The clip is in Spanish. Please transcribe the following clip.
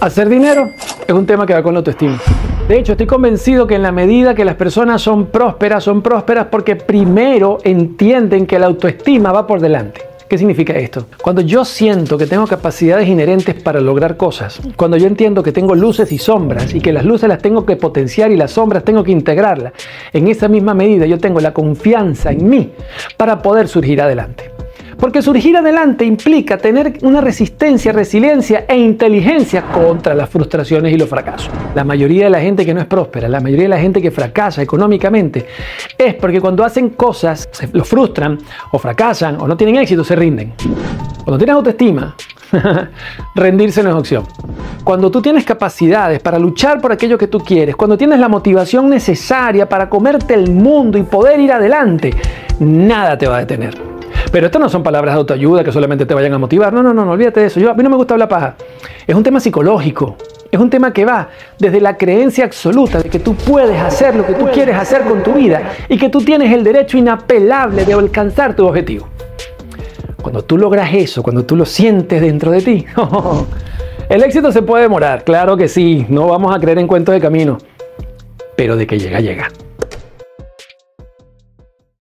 Hacer dinero es un tema que va con la autoestima. De hecho, estoy convencido que en la medida que las personas son prósperas, son prósperas porque primero entienden que la autoestima va por delante. ¿Qué significa esto? Cuando yo siento que tengo capacidades inherentes para lograr cosas, cuando yo entiendo que tengo luces y sombras y que las luces las tengo que potenciar y las sombras tengo que integrarlas, en esa misma medida yo tengo la confianza en mí para poder surgir adelante. Porque surgir adelante implica tener una resistencia, resiliencia e inteligencia contra las frustraciones y los fracasos. La mayoría de la gente que no es próspera, la mayoría de la gente que fracasa económicamente, es porque cuando hacen cosas, se los frustran o fracasan o no tienen éxito, se rinden. Cuando tienes autoestima, rendirse no es opción. Cuando tú tienes capacidades para luchar por aquello que tú quieres, cuando tienes la motivación necesaria para comerte el mundo y poder ir adelante, nada te va a detener. Pero estas no son palabras de autoayuda que solamente te vayan a motivar. No, no, no, no olvídate de eso. A mí no me gusta hablar paja. Es un tema psicológico. Es un tema que va desde la creencia absoluta de que tú puedes hacer lo que tú quieres hacer con tu vida y que tú tienes el derecho inapelable de alcanzar tu objetivo. Cuando tú logras eso, cuando tú lo sientes dentro de ti, el éxito se puede demorar, claro que sí, no vamos a creer en cuentos de camino, pero de que llega, llega.